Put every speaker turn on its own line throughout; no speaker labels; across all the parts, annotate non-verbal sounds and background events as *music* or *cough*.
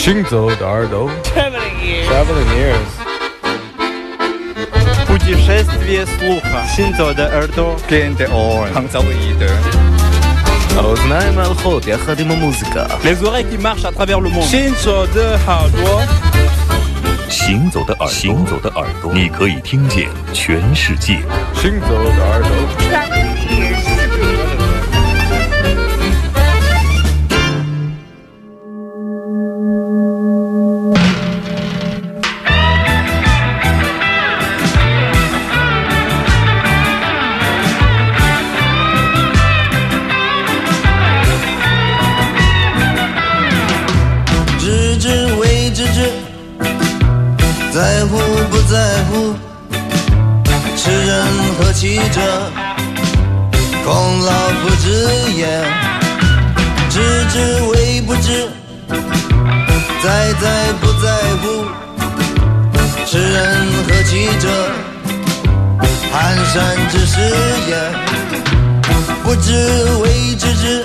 行走的耳朵
Traveling ears.
Traveling ears
Путешествие слуха. Синзо de耳朵.
Gente on
Hanzaoide.
האוזניים הלכות יחד עם המוזיקה
Les oreilles qui marchent à travers le monde.
行走的耳朵，
行走的耳朵，行走的耳朵，你可以听见全世界。
行走的耳朵
在在不在乎，痴人何其者，蹒跚之事也。不知为知之，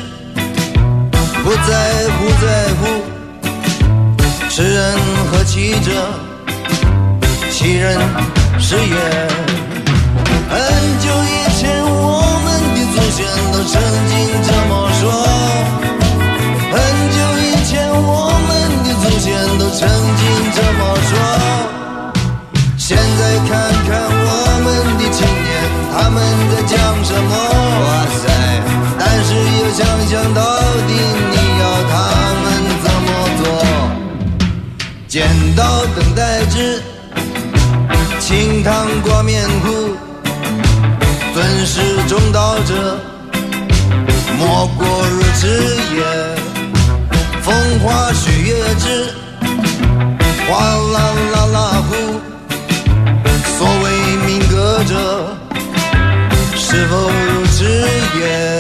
不在乎在乎。痴人何其者？其人是也。很久以清汤挂面糊，尊师重道者，莫过如此也。风花雪月之，哗啦啦啦呼。所谓民歌者，是否如此也？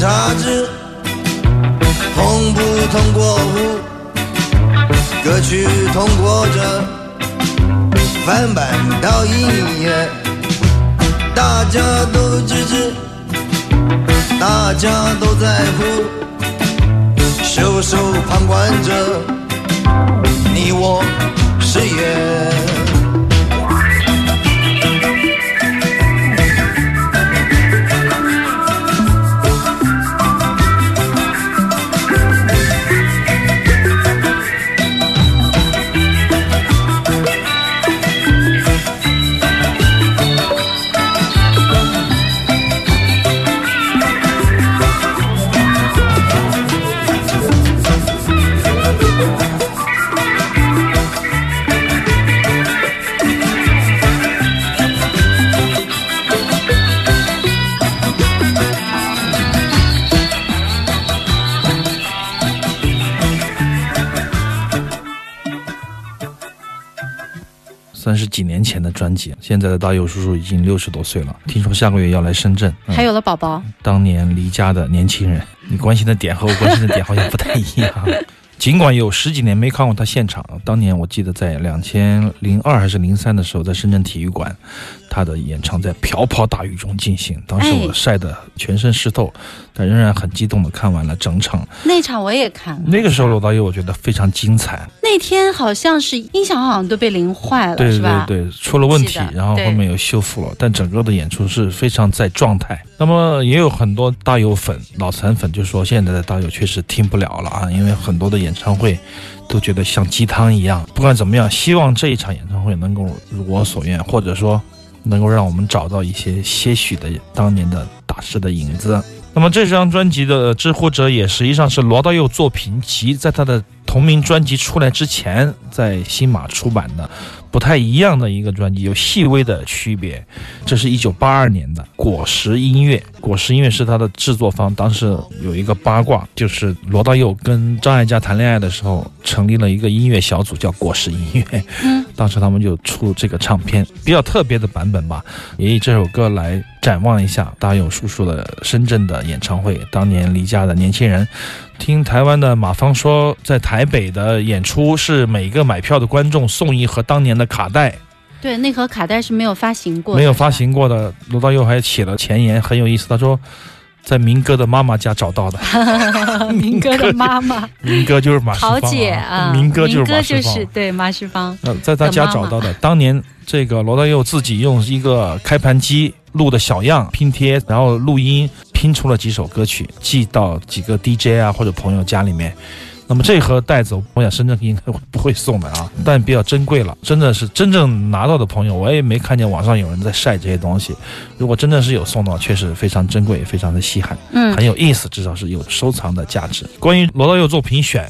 曲审查制，通不通过户？歌曲通过着，翻版到一页，大家都支持，大家都在乎。袖手旁观者，你我是也。
几年前的专辑。现在的大佑叔叔已经六十多岁了，听说下个月要来深圳。嗯
还有了宝宝，
当年离家的年轻人，你关心的点和我关心的点好像不太一样。*laughs* 尽管有十几年没看过他现场，当年我记得在两千零二还是零三的时候，在深圳体育馆，他的演唱在瓢泼大雨中进行，当时我晒得全身湿透，但仍然很激动的看完了整场。
那场我也看了，
那个时候罗大佑我觉得非常精彩，
那天好像是音响好像都被淋坏了，
对对
是吧？
对，出了问题，然后后面又修复了，但整个的演出是非常在状态。那么也有很多大佑粉、脑残粉就说现在的大佑确实听不了了啊，因为很多的演唱会都觉得像鸡汤一样。不管怎么样，希望这一场演唱会能够如我所愿，或者说能够让我们找到一些些许的当年的大师的影子。那么这张专辑的《制作者也》实际上是罗大佑作品集在他的同名专辑出来之前，在新马出版的，不太一样的一个专辑，有细微的区别。这是一九八二年的果实音乐，果实音乐是他的制作方。当时有一个八卦，就是罗大佑跟张艾嘉谈恋爱的时候，成立了一个音乐小组，叫果实音乐。
嗯，
当时他们就出这个唱片，比较特别的版本吧，也以这首歌来展望一下大佑叔叔的深圳的演唱会。当年离家的年轻人，听台湾的马芳说，在台北的演出是每个买票的观众送一盒当年的卡带，
对，那盒卡带是没有发行过的，
没有发行过的。罗大佑还写了前言，很有意思。他说，在明哥的妈妈家找到的。
是吧民歌的妈妈
明哥就是马世芳、
桃姐啊，
民歌就是马世芳。
就是对马世芳，
呃，在他家找到的，当年这个罗大佑自己用一个开盘机录的小样拼贴，然后录音拼出了几首歌曲，寄到几个 DJ 啊或者朋友家里面。那么这盒袋子，我想深圳应该不会送的啊，但比较珍贵了。真的是真正拿到的朋友，我也没看见网上有人在晒这些东西。如果真的是有送到，确实非常珍贵，非常的稀罕。
嗯
很有意思，至少是有收藏的价值。关于罗大佑作品选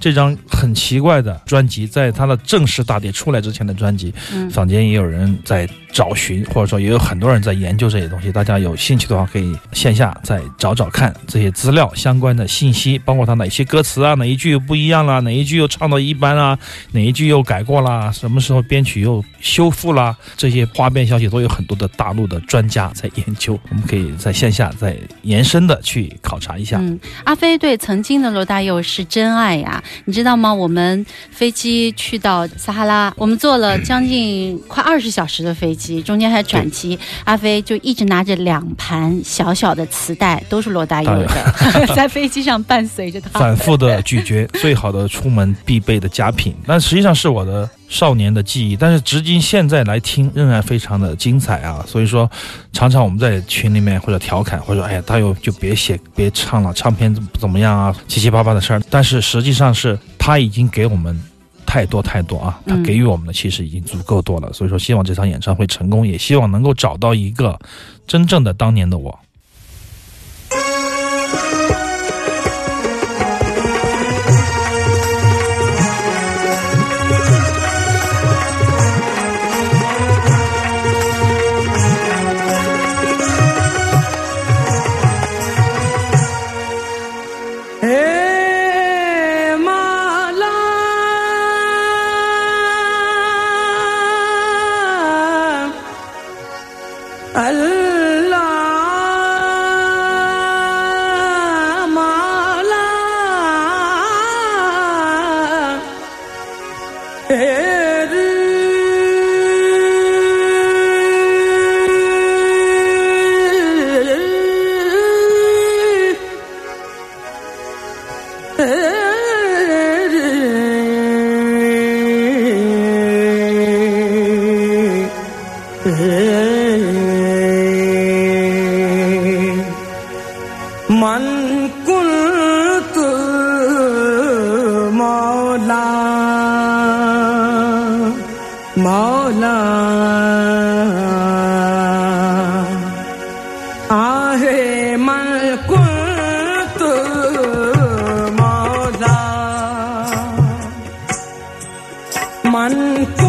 这张很奇怪的专辑，在他的正式大碟出来之前的专辑，
嗯
坊间也有人在找寻，或者说也有很多人在研究这些东西。大家有兴趣的话，可以线下再找找看这些资料相关的信息，包括他哪些歌词啊，哪一句又不一样啦，哪一句又唱到一般啦，哪一句又改过啦，什么时候编曲又修复啦，这些花边消息都有很多的大陆的专家在研究，我们可以在线下再延伸的去考察一下。
嗯，阿飞对曾经的罗大佑是真爱呀，你知道吗？我们飞机去到撒哈拉，我们坐了将近快二十小时的飞机，中间还转机，阿飞就一直拿着两盘小小的磁带，都是罗大佑的，*laughs* 在飞机上伴随着他。
反复的咀嚼，最好的出门必备的佳品。但实际上是我的少年的记忆，但是至今现在来听，仍然非常的精彩啊。所以说，常常我们在群里面或者调侃，或者说，哎呀，大佑就别写别唱了，唱片不怎么样啊，七七八八的事儿。但是实际上是他已经给我们。太多太多啊！他
嗯
给予我们的其实已经足够多了，所以说希望这场演唱会成功，也希望能够找到一个真正的当年的我。
मन कुत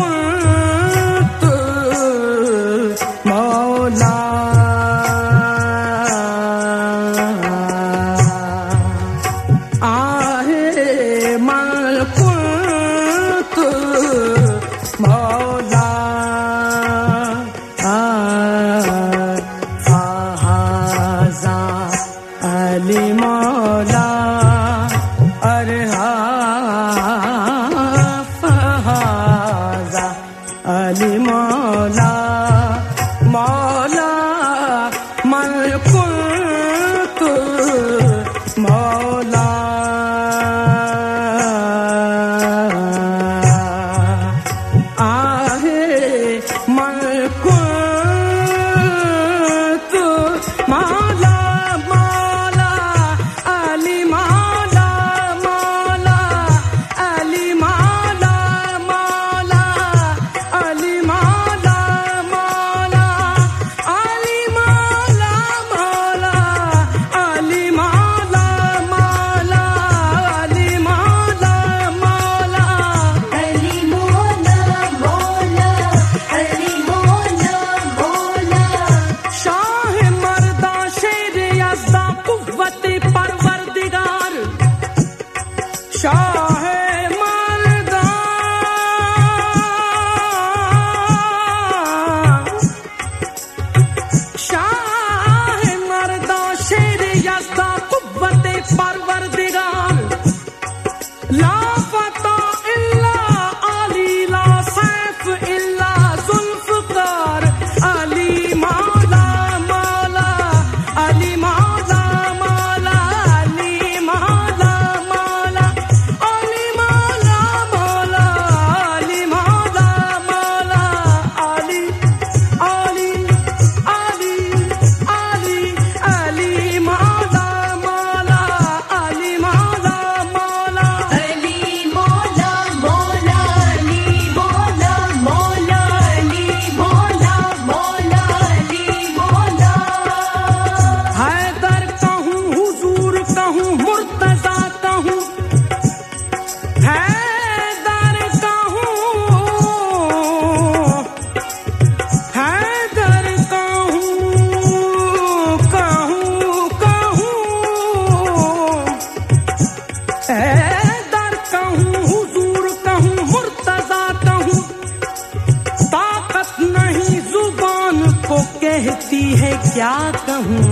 क्या कहूँ?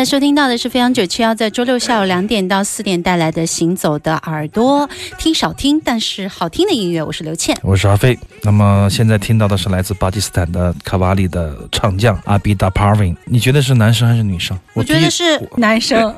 在收听到的是飞扬九七幺在周六下午两点到四点带来的《行走的耳朵》，听少听，但是好听的音乐。我是刘倩。
我是阿飞。那么现在听到的是来自巴基斯坦的卡瓦里的唱将阿比达帕文，你觉得是男生还是女生？
我觉得是男生，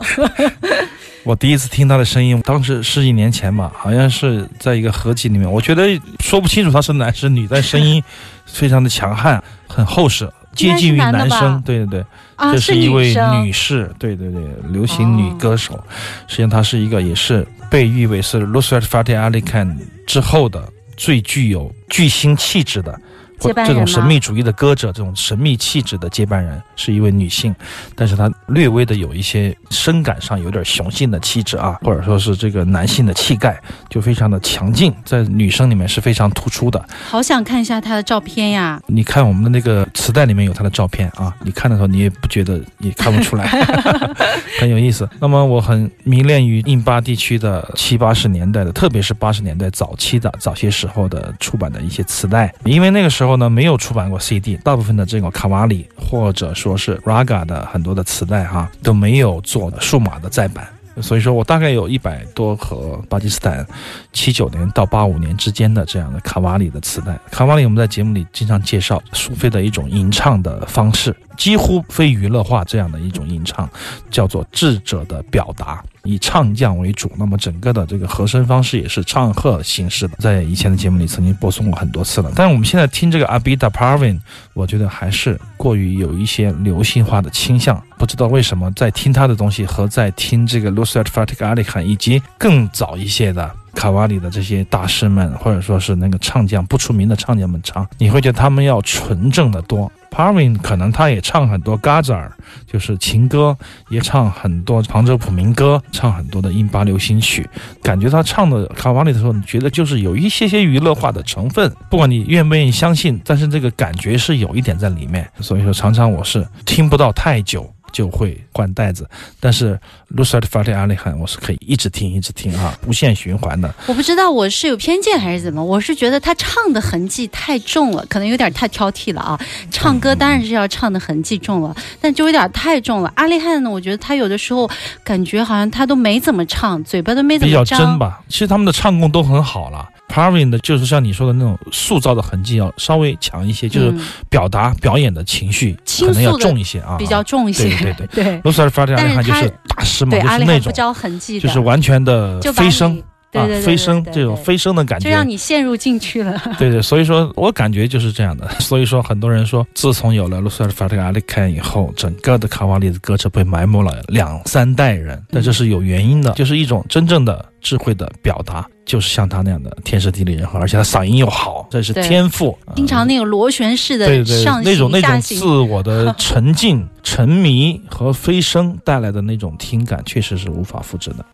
*laughs*
我第一次听他的声音，当时十几年前吧，好像是在一个合集里面，我觉得说不清楚他是男是女，但声音非常的强悍，很厚实，接近于
男
生。对对对，
啊，
这
是
一位
女
士，对对对，流行女
哦
歌手。实际上，她是一个也是被誉为是 Lusrat Fateh Ali Khan 之后的最具有巨星气质的。或
接班
这种神秘主义的歌者，这种神秘气质的接班人是一位女性，但是她略微的有一些声感上有点雄性的气质啊，或者说是这个男性的气概，就非常的强劲，在女生里面是非常突出的。
好想看一下她的照片呀！
你看我们的那个磁带里面有她的照片啊，你看的时候你也不觉得，也看不出来，*laughs* 很有意思。那么我很迷恋于印巴地区的七八十年代的，特别是八十年代早期的早些时候的出版的一些磁带，因为那个时候后呢没有出版过 CD，大部分的这个卡瓦里或者说是 Raga 的很多的磁带哈、都没有做数码的再版。所以说我大概有一百多盒巴基斯坦七九年到八五年之间的这样的卡瓦里的磁带。卡瓦里我们在节目里经常介绍苏菲的一种吟唱的方式，几乎非娱乐化这样的一种吟唱，叫做智者的表达。以唱将为主，那么整个的这个和声方式也是唱和形式的，在以前的节目里曾经播送过很多次了。但是我们现在听这个 Abida Parvin，我觉得还是过于有一些流行化的倾向。不知道为什么在听他的东西和在听这个 Nusrat Fateh Ali Khan 以及更早一些的卡瓦里的这些大师们，或者说是那个唱将不出名的唱将们唱，你会觉得他们要纯正的多。Parvin 可能他也唱很多 Ghazal，就是情歌，也唱很多旁遮普民歌，唱很多的印巴流行曲。感觉他唱的卡瓦里的时候，你觉得就是有一些些娱乐化的成分，不管你愿不愿意相信，但是这个感觉是有一点在里面。所以说，常常我是听不到太久。就会换袋子，但是 Nusrat Fateh Ali Khan 我是可以一直听一直听啊，*laughs* 无限循环的。
我不知道我是有偏见还是怎么，我是觉得他唱的痕迹太重了，可能有点太挑剔了啊。唱歌当然是要唱的痕迹重了，但就有点太重了。阿里汉呢，我觉得他有的时候感觉好像他都没怎么唱，嘴巴都没怎么张比较。
真吧。其实他们的唱功都很好了，Parvin 的就是像你说的那种塑造的痕迹要稍微强一些，就是
嗯
表达表演的情绪可能要重一些啊，
比较重一些。
对对 *laughs*
对
罗斯尔法蒂阿里汗就是大师嘛，就是那种
不着痕迹，
就是完全的飞升啊飞升这种飞升的感觉
就让。你陷入进去了。*laughs* *laughs*
对对，所以说我感觉就是这样的。*laughs* 所以说，很多人说，自从有了卢塞尔法蒂阿里汗以后，整个的卡瓦里的歌者被埋没了两三代人，但这是有原因的，就是一种真正的智慧的表达，就是像他那样的天时地利人和，而且他嗓音又好，这是天赋。啊
经常那种螺旋式的
对对，
上
那种那种自我的沉浸、沉迷和飞升带来的那种听感，确实是无法复制的。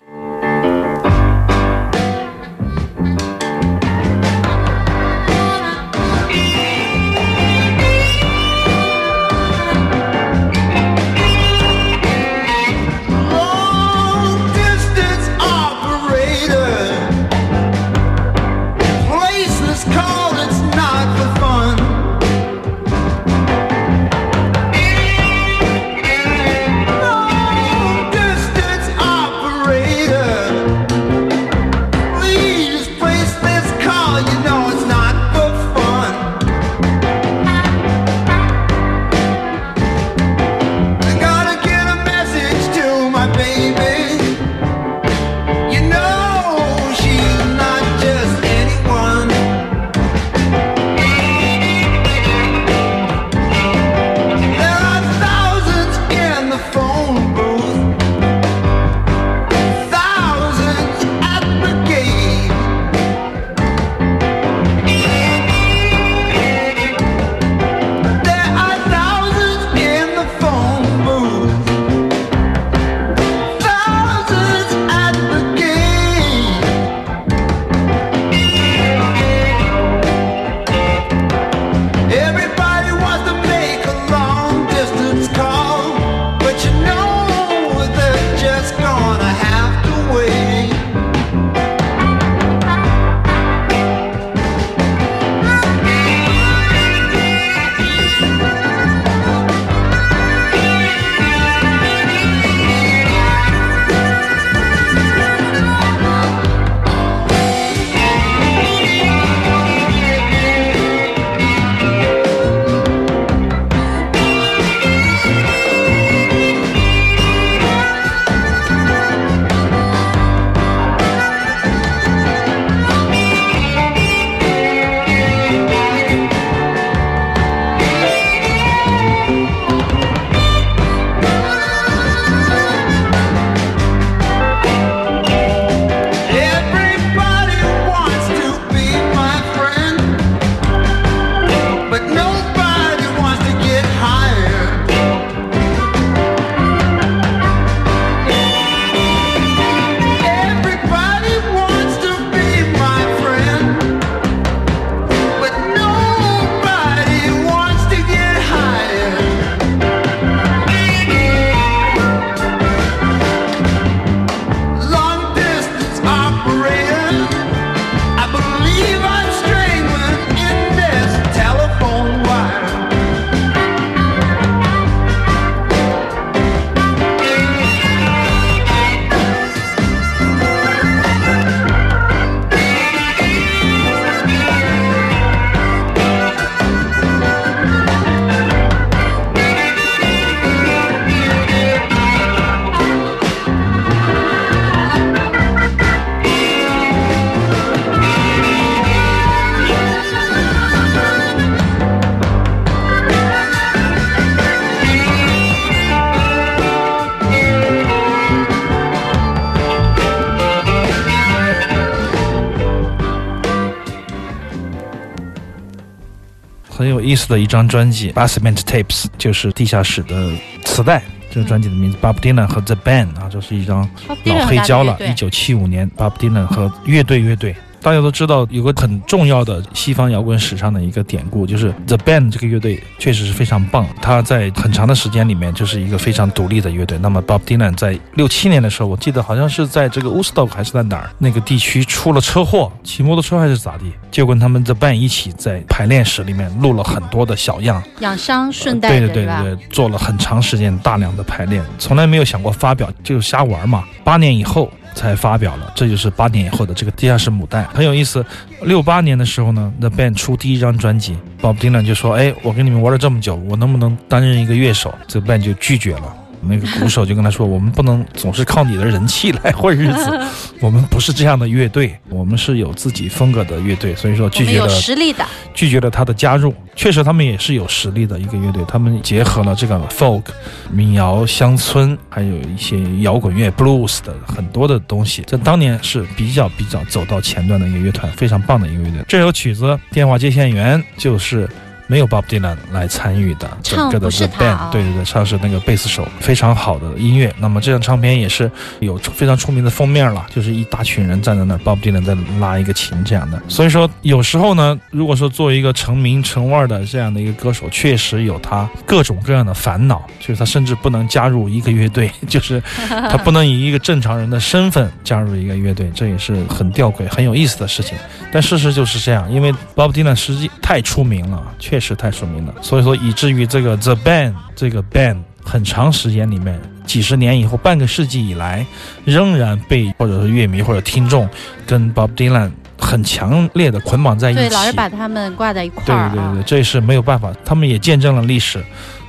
很有意思的一张专辑《Basement Tapes》，就是地下室的磁带。这个专辑的名字 Bob Dylan 和 The Band 啊，这是一张老黑胶了一九七五年，Bob Dylan 和乐队乐队。大家都知道有个很重要的西方摇滚史上的一个典故，就是 The Band 这个乐队确实是非常棒。他在很长的时间里面就是一个非常独立的乐队。那么 Bob Dylan 在六七年的时候，我记得好像是在这个 Woodstock 还是在哪儿那个地区出了车祸，骑摩托车还是咋地，就跟他们 The Band 一起在排练室里面录了很多的小样，
养伤顺带
对？对对对，做了很长时间大量的排练，从来没有想过发表，就瞎玩嘛。八年以后才发表了，这就是八年以后的这个《地下室母带》，很有意思。六八年的时候呢，The Band 出第一张专辑，Bob Dylan 就说：“哎，我跟你们玩了这么久，我能不能担任一个乐手？”这 Band 就拒绝了。那个鼓手就跟他说：“我们不能总是靠你的人气来混日子，*laughs* 我们不是这样的乐队，我们是有自己风格的乐队。”所以说拒绝了
实力的，
拒绝了他的加入。确实，他们也是有实力的一个乐队，他们结合了这个 folk、民谣、乡村，还有一些摇滚乐、blues 的很多的东西，这当年是比较比较走到前端的一个乐团，非常棒的一个乐队。这首曲子《电话接线员》就是。没有 Bob Dylan 来参与的，整个的
他
Band，、
哦
对对对，唱是那个贝斯手，非常好的音乐。那么这张唱片也是有非常出名的封面了，就是一大群人站在那儿，Bob Dylan 在拉一个琴这样的。所以说，有时候呢，如果说作为一个成名成腕的这样的一个歌手，确实有他各种各样的烦恼，就是他甚至不能加入一个乐队，*laughs* 就是他不能以一个正常人的身份加入一个乐队，这也是很吊诡、很有意思的事情。但事实就是这样，因为 Bob Dylan 实际太出名了，确实太出名了，所以说以至于这个 The Band 这个 band 很长时间里面，几十年以后，半个世纪以来，仍然被或者是乐迷或者听众跟 Bob Dylan 很强烈的捆绑在一起。
对，老是把他们挂在一块
对
儿、啊。
对对，这是没有办法，他们也见证了历史，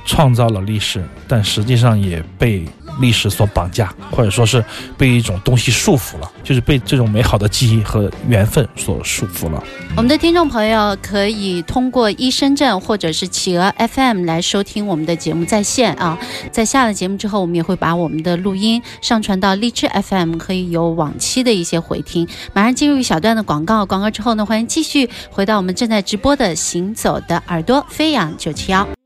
创造了历史，但实际上也被历史所绑架，或者说是被一种东西束缚了，就是被这种美好的记忆和缘分所束缚了。
我们的听众朋友可以通过一深圳或者是企鹅 FM 来收听我们的节目在线啊。在下了节目之后，我们也会把我们的录音上传到荔枝 FM，可以有往期的一些回听。马上进入一小段的广告，广告之后呢，欢迎继续回到我们正在直播的《行走的耳朵》飞扬九七幺。